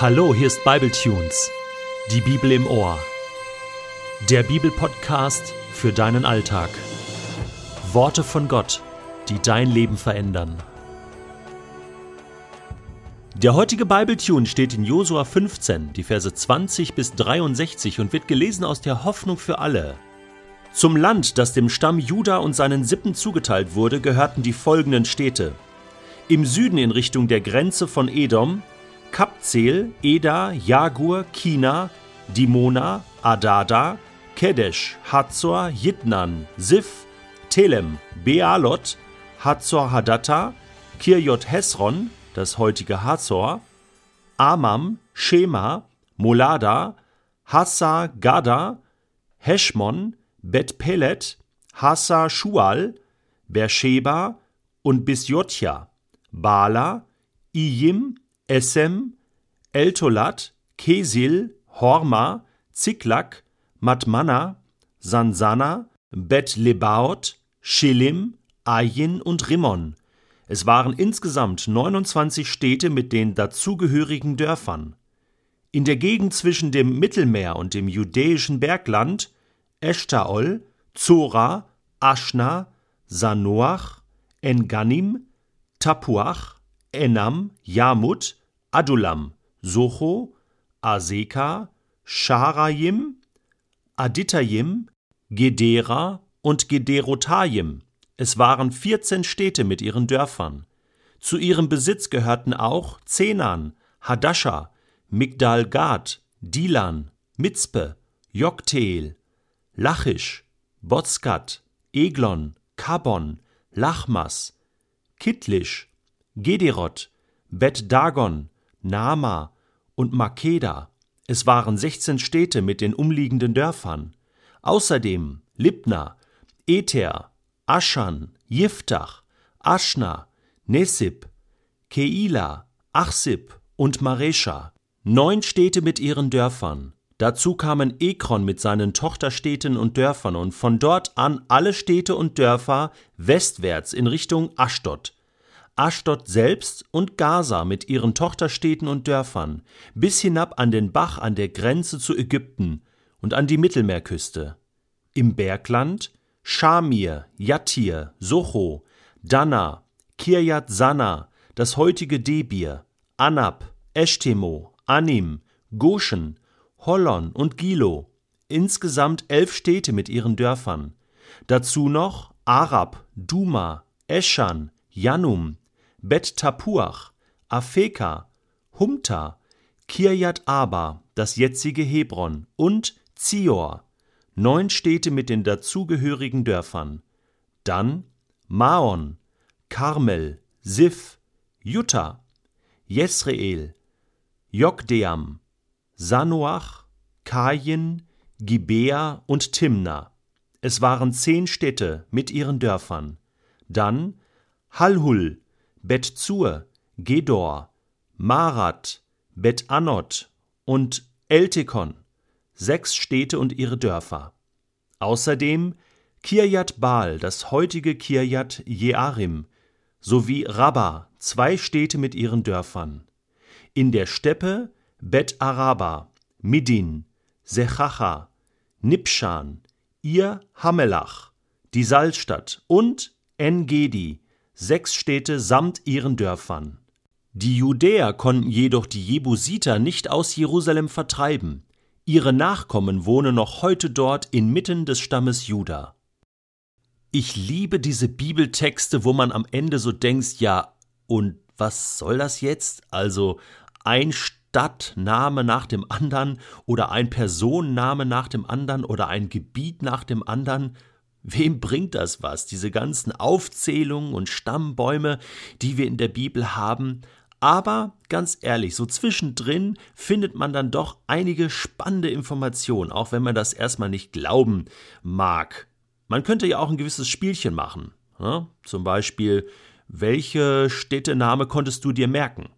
Hallo, hier ist Bibletunes, die Bibel im Ohr. Der Bibelpodcast für deinen Alltag. Worte von Gott, die dein Leben verändern. Der heutige Bibletune steht in Josua 15, die Verse 20 bis 63 und wird gelesen aus der Hoffnung für alle. Zum Land, das dem Stamm Juda und seinen Sippen zugeteilt wurde, gehörten die folgenden Städte. Im Süden in Richtung der Grenze von Edom Kapzel, Eda, Jagur, Kina, Dimona, Adada, Kedesh, Hazor, Jitnan, Sif, Telem, Bealot, Hazor Hadatta, Kirjot Hesron, das heutige Hazor, Amam, Shema, Molada, Hassa Gada, Heschmon, Bet Pelet, Hassa Shual, Beersheba und Bisjotja, Bala, Ijim, Essem, Eltolat, Kesil, Horma, Ziklak, Matmana, Sansana, Bet Lebaot, Schilim, Ayin und Rimmon. Es waren insgesamt 29 Städte mit den dazugehörigen Dörfern. In der Gegend zwischen dem Mittelmeer und dem judäischen Bergland Eshtaol, Zora, Aschna, Sanoach, Enganim, Tapuach, Enam, Jamut, Adulam, Socho, Aseka, Scharayim, Aditayim, Gedera und Gederotayim. Es waren 14 Städte mit ihren Dörfern. Zu ihrem Besitz gehörten auch Zenan, Hadascha, Migdal Gad, Dilan, Mitzpe, Jokteel, Lachisch, Bozkat, Eglon, Kabon, Lachmas, Kittlisch, Gederot, Bet Dagon, Nama und Makeda. Es waren 16 Städte mit den umliegenden Dörfern. Außerdem Libna, Ether, Aschan, Jiftach, Aschna, Nesib, Keila, Achsib und Maresha. Neun Städte mit ihren Dörfern. Dazu kamen Ekron mit seinen Tochterstädten und Dörfern und von dort an alle Städte und Dörfer westwärts in Richtung Aschdod. Aschdod selbst und Gaza mit ihren Tochterstädten und Dörfern, bis hinab an den Bach an der Grenze zu Ägypten und an die Mittelmeerküste. Im Bergland Schamir, Jattir, Socho, Dana, Kirjat Sana, das heutige Debir, Anab, Eshtemo, Anim, Goshen, Hollon und Gilo, insgesamt elf Städte mit ihren Dörfern. Dazu noch Arab, Duma, Eschan, Janum, Bet Tapuach, Afeka, Humta, Kirjat Aba, das jetzige Hebron und Zior, neun Städte mit den dazugehörigen Dörfern. Dann Maon, Karmel, Sif, Jutta, Jesreel, Jokdeam, Sanoach, Kain, Gibea und Timna. Es waren zehn Städte mit ihren Dörfern. Dann Halhul, Bet-Zur, Gedor, Marat, Bet-Anot und Eltekon, sechs Städte und ihre Dörfer. Außerdem Kirjat Baal, das heutige Kirjat Jearim, sowie Rabba, zwei Städte mit ihren Dörfern. In der Steppe Bet Araba, Midin, Sechacha, Nipshan, Ir Hamelach, die Salzstadt und En-Gedi, sechs Städte samt ihren Dörfern. Die Judäer konnten jedoch die Jebusiter nicht aus Jerusalem vertreiben. Ihre Nachkommen wohnen noch heute dort inmitten des Stammes Juda. Ich liebe diese Bibeltexte, wo man am Ende so denkt, ja, und was soll das jetzt? Also ein Stadtname nach dem anderen oder ein Personenname nach dem anderen oder ein Gebiet nach dem anderen. Wem bringt das was, diese ganzen Aufzählungen und Stammbäume, die wir in der Bibel haben? Aber ganz ehrlich, so zwischendrin findet man dann doch einige spannende Informationen, auch wenn man das erstmal nicht glauben mag. Man könnte ja auch ein gewisses Spielchen machen. Ne? Zum Beispiel, welche Städtename konntest du dir merken?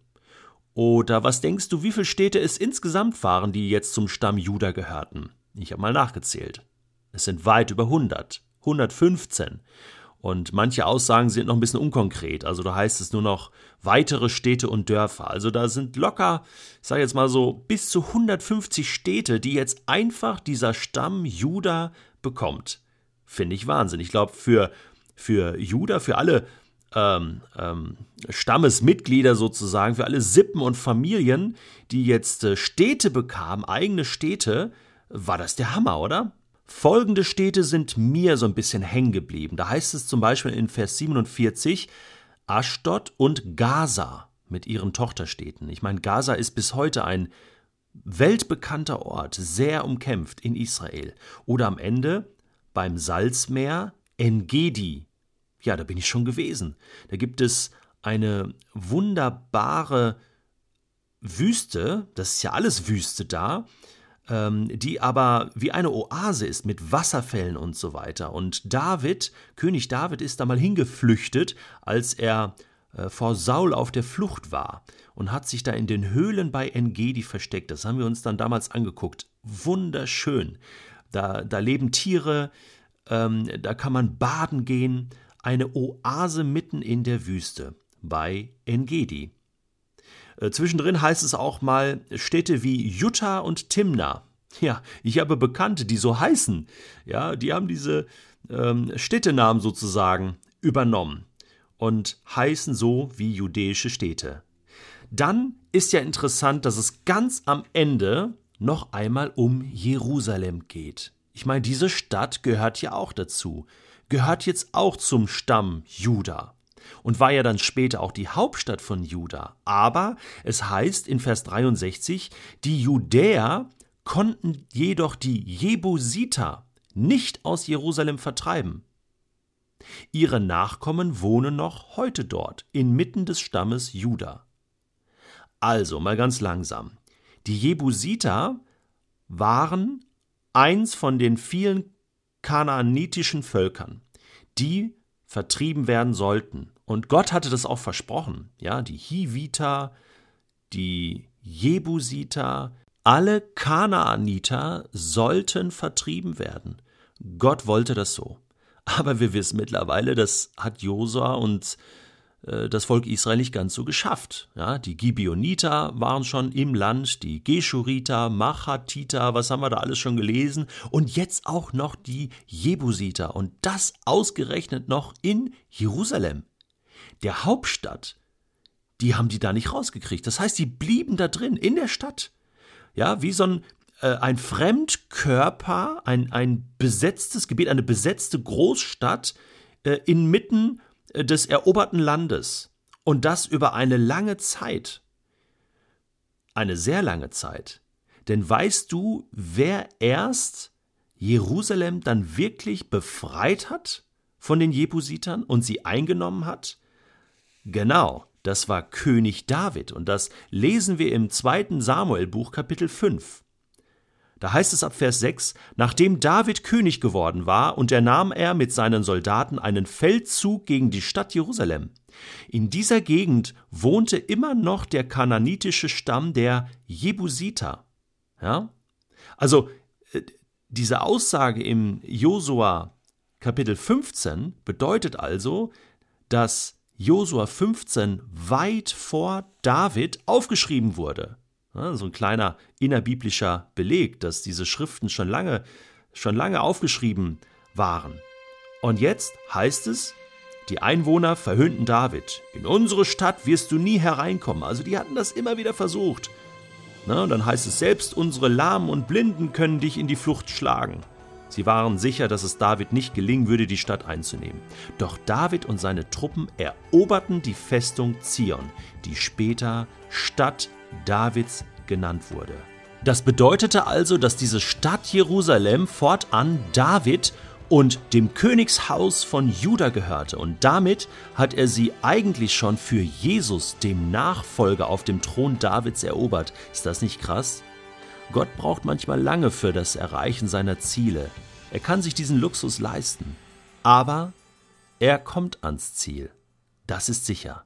Oder was denkst du, wie viele Städte es insgesamt waren, die jetzt zum Stamm Juda gehörten? Ich habe mal nachgezählt. Es sind weit über 100. 115. Und manche Aussagen sind noch ein bisschen unkonkret. Also da heißt es nur noch weitere Städte und Dörfer. Also da sind locker, ich sage jetzt mal so, bis zu 150 Städte, die jetzt einfach dieser Stamm Juda bekommt. Finde ich Wahnsinn. Ich glaube, für, für Juda, für alle ähm, ähm, Stammesmitglieder sozusagen, für alle Sippen und Familien, die jetzt äh, Städte bekamen, eigene Städte, war das der Hammer, oder? Folgende Städte sind mir so ein bisschen hängen geblieben. Da heißt es zum Beispiel in Vers 47 Aschdod und Gaza mit ihren Tochterstädten. Ich meine, Gaza ist bis heute ein weltbekannter Ort, sehr umkämpft in Israel. Oder am Ende beim Salzmeer Engedi. Ja, da bin ich schon gewesen. Da gibt es eine wunderbare Wüste, das ist ja alles Wüste da, die aber wie eine Oase ist mit Wasserfällen und so weiter. Und David, König David, ist da mal hingeflüchtet, als er äh, vor Saul auf der Flucht war und hat sich da in den Höhlen bei Engedi versteckt. Das haben wir uns dann damals angeguckt. Wunderschön. Da, da leben Tiere, ähm, da kann man baden gehen. Eine Oase mitten in der Wüste bei Engedi. Äh, zwischendrin heißt es auch mal Städte wie Jutta und Timna. Ja, ich habe Bekannte, die so heißen. Ja, die haben diese ähm, Städtenamen sozusagen übernommen und heißen so wie jüdische Städte. Dann ist ja interessant, dass es ganz am Ende noch einmal um Jerusalem geht. Ich meine, diese Stadt gehört ja auch dazu, gehört jetzt auch zum Stamm Juda und war ja dann später auch die Hauptstadt von Juda. Aber es heißt in Vers 63, die Judäer konnten jedoch die Jebusiter nicht aus Jerusalem vertreiben. Ihre Nachkommen wohnen noch heute dort, inmitten des Stammes Juda. Also mal ganz langsam. Die Jebusiter waren eins von den vielen kanaanitischen Völkern, die vertrieben werden sollten. Und Gott hatte das auch versprochen. Ja, die Hiviter, die Jebusiter, alle Kanaaniter sollten vertrieben werden. Gott wollte das so. Aber wir wissen mittlerweile, das hat Josua und äh, das Volk Israel nicht ganz so geschafft. Ja, die Gibeoniter waren schon im Land, die Geschuriter, Machatiter, was haben wir da alles schon gelesen? Und jetzt auch noch die Jebusiter. Und das ausgerechnet noch in Jerusalem der Hauptstadt, die haben die da nicht rausgekriegt. Das heißt, die blieben da drin, in der Stadt. Ja, wie so ein, äh, ein Fremdkörper, ein, ein besetztes Gebiet, eine besetzte Großstadt äh, inmitten äh, des eroberten Landes. Und das über eine lange Zeit. Eine sehr lange Zeit. Denn weißt du, wer erst Jerusalem dann wirklich befreit hat von den Jebusitern und sie eingenommen hat? Genau, das war König David und das lesen wir im zweiten Samuelbuch Kapitel 5. Da heißt es ab Vers 6, nachdem David König geworden war, unternahm er mit seinen Soldaten einen Feldzug gegen die Stadt Jerusalem. In dieser Gegend wohnte immer noch der kananitische Stamm der Jebusiter. Ja? Also, äh, diese Aussage im Josua Kapitel 15 bedeutet also, dass Josua 15 weit vor David aufgeschrieben wurde. Ja, so ein kleiner innerbiblischer Beleg, dass diese Schriften schon lange, schon lange aufgeschrieben waren. Und jetzt heißt es, die Einwohner verhöhnten David. In unsere Stadt wirst du nie hereinkommen. Also die hatten das immer wieder versucht. Na, und dann heißt es, selbst unsere Lahmen und Blinden können dich in die Flucht schlagen. Sie waren sicher, dass es David nicht gelingen würde, die Stadt einzunehmen. Doch David und seine Truppen eroberten die Festung Zion, die später Stadt Davids genannt wurde. Das bedeutete also, dass diese Stadt Jerusalem fortan David und dem Königshaus von Juda gehörte, und damit hat er sie eigentlich schon für Jesus, dem Nachfolger auf dem Thron Davids, erobert. Ist das nicht krass? Gott braucht manchmal lange für das Erreichen seiner Ziele. Er kann sich diesen Luxus leisten. Aber er kommt ans Ziel. Das ist sicher.